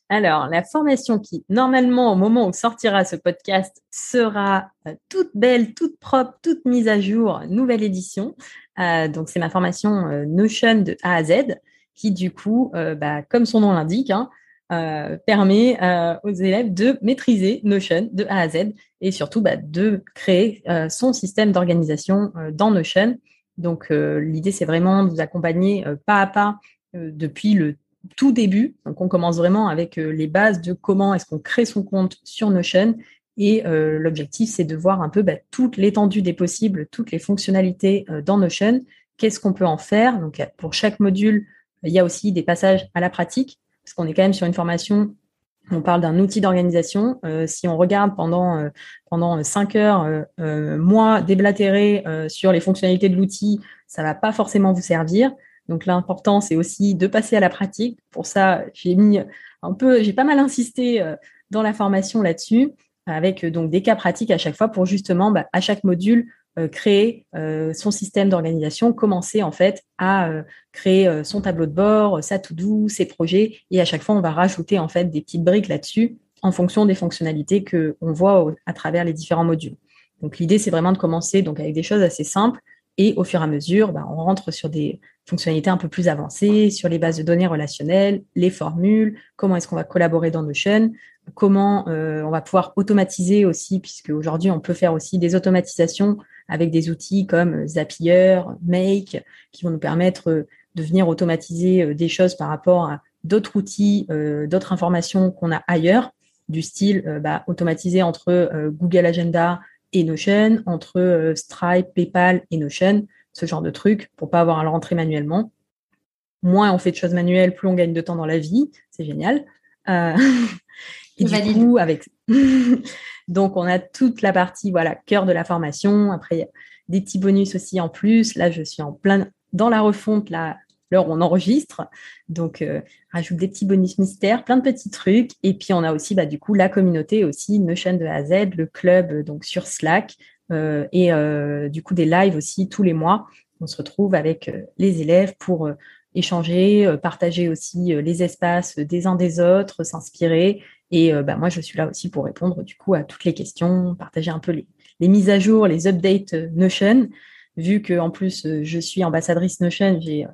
Alors, la formation qui, normalement, au moment où sortira ce podcast, sera euh, toute belle, toute propre, toute mise à jour, nouvelle édition. donc, c'est ma formation Notion de A à Z, qui, du coup, bah, comme son nom l'indique, hein, euh, permet euh, aux élèves de maîtriser Notion de A à Z et surtout bah, de créer euh, son système d'organisation dans Notion. Donc l'idée c'est vraiment de vous accompagner pas à pas depuis le tout début. Donc on commence vraiment avec les bases de comment est-ce qu'on crée son compte sur Notion et l'objectif c'est de voir un peu bah, toute l'étendue des possibles, toutes les fonctionnalités dans Notion. Qu'est-ce qu'on peut en faire? Donc pour chaque module, il y a aussi des passages à la pratique parce qu'on est quand même sur une formation on parle d'un outil d'organisation. Euh, si on regarde pendant euh, pendant cinq heures, euh, moi déblatérer sur les fonctionnalités de l'outil, ça va pas forcément vous servir. Donc l'important c'est aussi de passer à la pratique. Pour ça, j'ai mis un peu, j'ai pas mal insisté dans la formation là-dessus, avec donc des cas pratiques à chaque fois pour justement bah, à chaque module euh, créer euh, son système d'organisation, commencer en fait à euh, créer son tableau de bord, sa to-do, ses projets, et à chaque fois on va rajouter en fait des petites briques là-dessus en fonction des fonctionnalités que on voit à travers les différents modules. Donc l'idée c'est vraiment de commencer donc avec des choses assez simples et au fur et à mesure, bah, on rentre sur des fonctionnalités un peu plus avancées, sur les bases de données relationnelles, les formules, comment est-ce qu'on va collaborer dans Notion, comment on va pouvoir automatiser aussi, puisque aujourd'hui on peut faire aussi des automatisations avec des outils comme Zapier, Make, qui vont nous permettre de venir automatiser euh, des choses par rapport à d'autres outils, euh, d'autres informations qu'on a ailleurs, du style euh, bah, automatiser entre Google Agenda et Notion, entre Stripe, PayPal et Notion, ce genre de trucs, pour pas avoir à le rentrer manuellement. Moins on fait de choses manuelles, plus on gagne de temps dans la vie, c'est génial. et du coup, avec Donc, on a toute la partie, voilà, cœur de la formation. Après, il y a des petits bonus aussi en plus. Là, je suis en plein dans la refonte, là, l'heure on enregistre. Donc, euh, rajoute des petits bonus mystères, plein de petits trucs. Et puis, on a aussi, bah, du coup, la communauté aussi, Notion de A Z, le club, donc sur Slack. Euh, et euh, du coup, des lives aussi tous les mois. On se retrouve avec les élèves pour échanger, partager aussi les espaces des uns des autres, s'inspirer. Et bah, moi, je suis là aussi pour répondre du coup à toutes les questions, partager un peu les, les mises à jour, les updates Notion. Vu que en plus je suis ambassadrice Notion, j'ai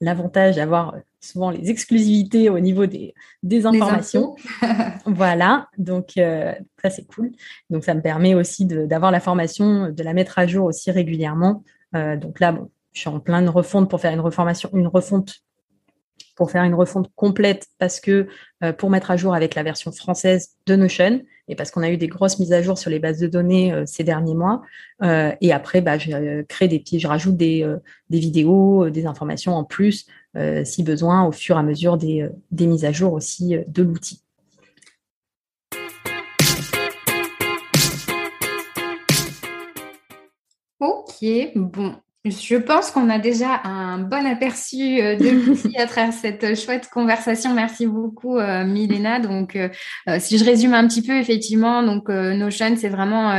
l'avantage d'avoir souvent les exclusivités au niveau des, des informations. voilà, donc euh, ça c'est cool. Donc ça me permet aussi d'avoir la formation, de la mettre à jour aussi régulièrement. Euh, donc là, bon, je suis en pleine refonte pour faire une reformation, une refonte pour faire une refonte complète parce que euh, pour mettre à jour avec la version française de Notion et parce qu'on a eu des grosses mises à jour sur les bases de données euh, ces derniers mois. Euh, et après, bah, je des je rajoute des, des vidéos, des informations en plus si besoin au fur et à mesure des, des mises à jour aussi de l'outil. Ok, bon, je pense qu'on a déjà un bon aperçu euh, de l'outil à travers cette chouette conversation. Merci beaucoup, euh, Milena. Donc, euh, si je résume un petit peu, effectivement, donc Notion, c'est vraiment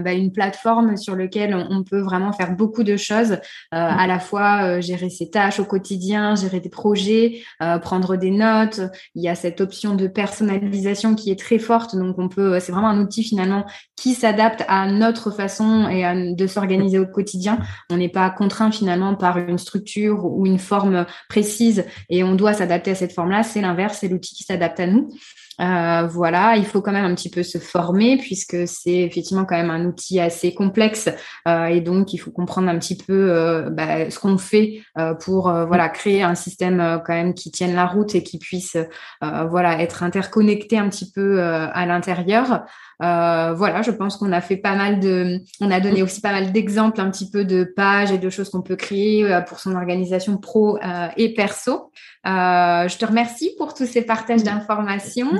bah, une plateforme sur laquelle on, peut vraiment faire beaucoup de choses, à la fois gérer ses tâches au quotidien, gérer des projets, prendre des notes. Il y a cette option de personnalisation qui est très forte. Donc, on peut, c'est vraiment un outil finalement qui s'adapte à notre façon et de s'organiser au quotidien. On n'est pas contraint finalement par une structure ou une forme précise et on doit s'adapter à cette forme-là. C'est l'inverse, c'est l'outil qui s'adapte à nous. Euh, voilà, il faut quand même un petit peu se former puisque c'est effectivement quand même un outil assez complexe euh, et donc il faut comprendre un petit peu euh, bah, ce qu'on fait pour voilà créer un système quand même qui tienne la route et qui puisse voilà être interconnecté un petit peu à l'intérieur. voilà, je pense qu'on a fait pas mal de, on a donné aussi pas mal d'exemples un petit peu de pages et de choses qu'on peut créer pour son organisation pro et perso. je te remercie pour tous ces partages d'informations.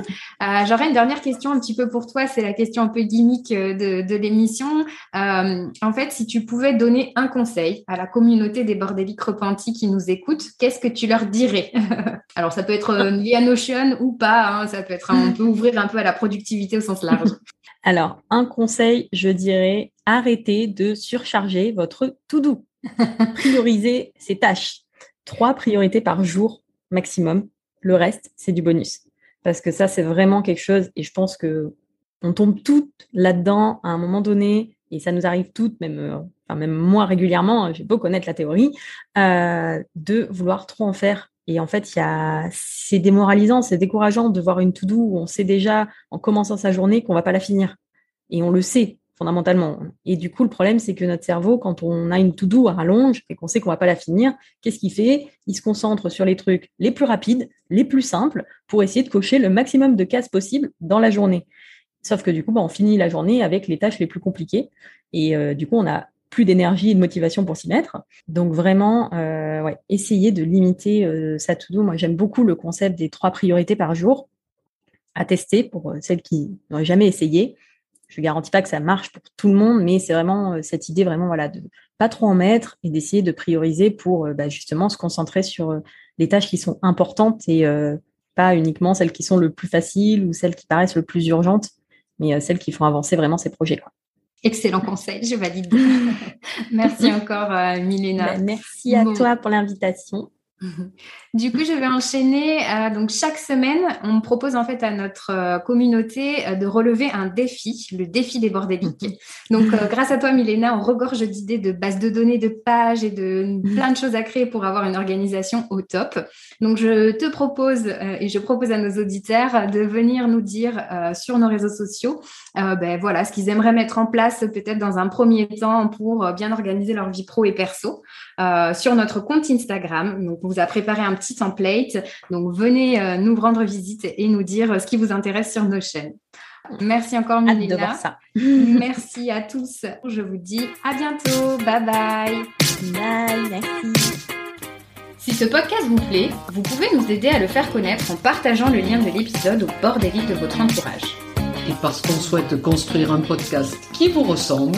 Euh, j'aurais une dernière question un petit peu pour toi. C'est la question un peu gimmick euh, de, l'émission. Euh, en fait, si tu pouvais donner un conseil à la communauté des bordéliques repentis qui nous écoutent, qu'est-ce que tu leur dirais Alors, ça peut être lié à Notion ou pas. Hein. ça peut être, on peut ouvrir un peu à la productivité au sens large. Alors, un conseil, je dirais, arrêtez de surcharger votre to-do. Priorisez ces tâches. Trois priorités par jour maximum. Le reste, c'est du bonus parce que ça, c'est vraiment quelque chose, et je pense que on tombe toutes là-dedans à un moment donné, et ça nous arrive toutes, même, euh, enfin, même moi régulièrement, j'ai beau connaître la théorie, euh, de vouloir trop en faire. Et en fait, y a, c'est démoralisant, c'est décourageant de voir une to-do où on sait déjà, en commençant sa journée, qu'on va pas la finir. Et on le sait fondamentalement. Et du coup, le problème, c'est que notre cerveau, quand on a une to-do à rallonge et qu'on sait qu'on va pas la finir, qu'est-ce qu'il fait? Il se concentre sur les trucs les plus rapides, les plus simples, pour essayer de cocher le maximum de cases possibles dans la journée. Sauf que du coup, bah, on finit la journée avec les tâches les plus compliquées. Et euh, du coup, on a plus d'énergie et de motivation pour s'y mettre. Donc vraiment, euh, essayer de limiter euh, sa to-do. Moi, j'aime beaucoup le concept des trois priorités par jour à tester pour celles qui n'auraient jamais essayé je garantis pas que ça marche pour tout le monde, mais c'est vraiment euh, cette idée vraiment voilà de pas trop en mettre et d'essayer de prioriser pour euh, bah, justement se concentrer sur euh, les tâches qui sont importantes et pas uniquement celles qui sont le plus faciles ou celles qui paraissent le plus urgentes, mais celles qui font avancer vraiment ces projets. Quoi. Excellent conseil, je valide. merci encore, Milena. Bah, merci à toi pour l'invitation. Du coup, je vais enchaîner. Euh, donc, chaque semaine, on propose en fait à notre euh, communauté euh, de relever un défi, le défi des bordéliques. Donc, grâce à toi, Milena, on regorge d'idées de bases de données, de pages et de plein de choses à créer pour avoir une organisation au top. Donc, je te propose et je propose à nos auditeurs de venir nous dire sur nos réseaux sociaux, ben voilà, ce qu'ils aimeraient mettre en place peut-être dans un premier temps pour bien organiser leur vie pro et perso sur notre compte Instagram. Donc, on vous a préparé un petit template. Donc, venez euh, nous rendre visite et nous dire euh, ce qui vous intéresse sur nos chaînes. Merci encore, Milena. ça. Merci à tous. Je vous dis à bientôt. Bye bye. Bye, merci. Si ce podcast vous plaît, vous pouvez nous aider à le faire connaître en partageant le lien de l'épisode au bord des livres de votre entourage. Et parce qu'on souhaite construire un podcast qui vous ressemble,